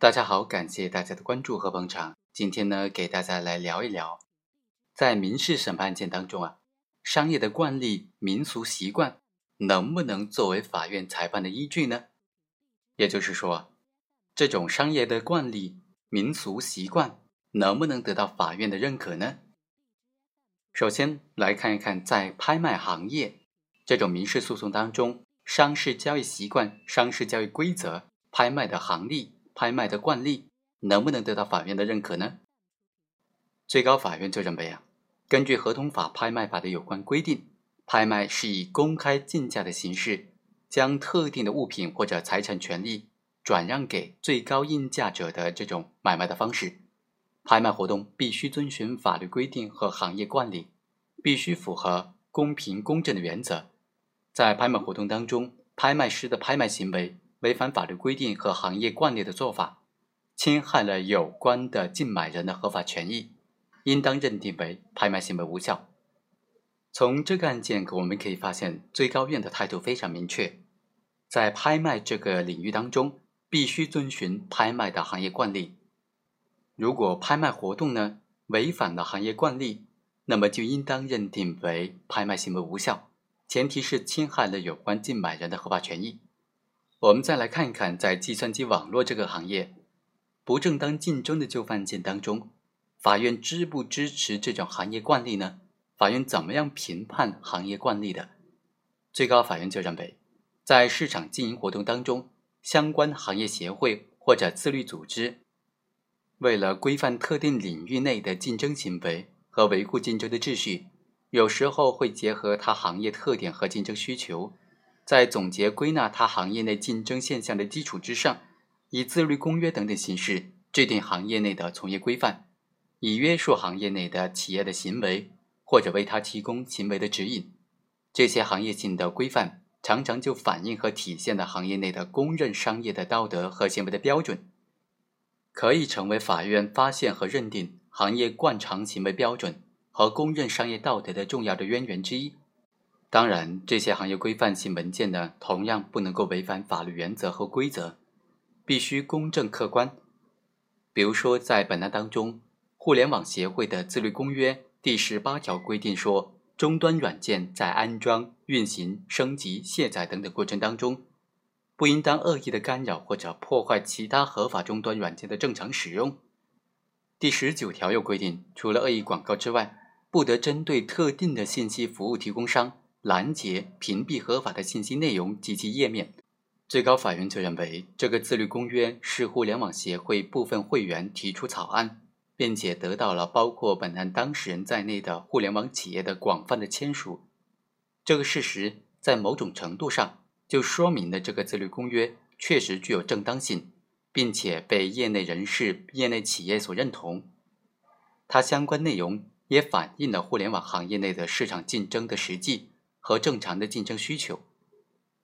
大家好，感谢大家的关注和捧场。今天呢，给大家来聊一聊，在民事审判案件当中啊，商业的惯例、民俗习惯能不能作为法院裁判的依据呢？也就是说，这种商业的惯例、民俗习惯能不能得到法院的认可呢？首先来看一看，在拍卖行业这种民事诉讼当中，商事交易习惯、商事交易规则、拍卖的行例。拍卖的惯例能不能得到法院的认可呢？最高法院就认为啊，根据合同法、拍卖法的有关规定，拍卖是以公开竞价的形式，将特定的物品或者财产权利转让给最高应价者的这种买卖的方式。拍卖活动必须遵循法律规定和行业惯例，必须符合公平公正的原则。在拍卖活动当中，拍卖师的拍卖行为。违反法律规定和行业惯例的做法，侵害了有关的竞买人的合法权益，应当认定为拍卖行为无效。从这个案件我们可以发现，最高院的态度非常明确，在拍卖这个领域当中，必须遵循拍卖的行业惯例。如果拍卖活动呢违反了行业惯例，那么就应当认定为拍卖行为无效，前提是侵害了有关竞买人的合法权益。我们再来看一看，在计算机网络这个行业，不正当竞争的旧犯案件当中，法院支不支持这种行业惯例呢？法院怎么样评判行业惯例的？最高法院就认为，在市场经营活动当中，相关行业协会或者自律组织，为了规范特定领域内的竞争行为和维护竞争的秩序，有时候会结合它行业特点和竞争需求。在总结归纳他行业内竞争现象的基础之上，以自律公约等等形式制定行业内的从业规范，以约束行业内的企业的行为，或者为他提供行为的指引。这些行业性的规范常常就反映和体现了行业内的公认商业的道德和行为的标准，可以成为法院发现和认定行业惯常行为标准和公认商业道德的重要的渊源之一。当然，这些行业规范性文件呢，同样不能够违反法律原则和规则，必须公正客观。比如说，在本案当中，互联网协会的自律公约第十八条规定说，终端软件在安装、运行、升级、卸载等等过程当中，不应当恶意的干扰或者破坏其他合法终端软件的正常使用。第十九条又规定，除了恶意广告之外，不得针对特定的信息服务提供商。拦截、屏蔽合法的信息内容及其页面。最高法院就认为，这个自律公约是互联网协会部分会员提出草案，并且得到了包括本案当事人在内的互联网企业的广泛的签署。这个事实在某种程度上就说明了这个自律公约确实具有正当性，并且被业内人士、业内企业所认同。它相关内容也反映了互联网行业内的市场竞争的实际。和正常的竞争需求，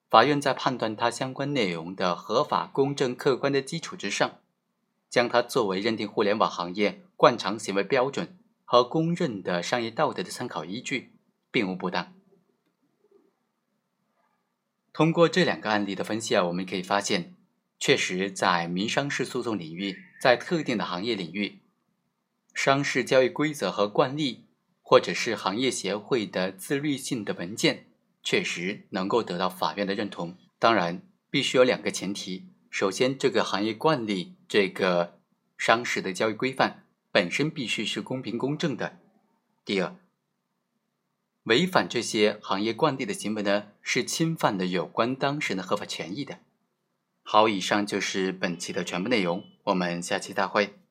法院在判断它相关内容的合法、公正、客观的基础之上，将它作为认定互联网行业惯常行为标准和公认的商业道德的参考依据，并无不当。通过这两个案例的分析啊，我们可以发现，确实在民商事诉讼领域，在特定的行业领域，商事交易规则和惯例。或者是行业协会的自律性的文件，确实能够得到法院的认同。当然，必须有两个前提：首先，这个行业惯例、这个商事的交易规范本身必须是公平公正的；第二，违反这些行业惯例的行为呢，是侵犯了有关当事人的合法权益的。好，以上就是本期的全部内容，我们下期再会。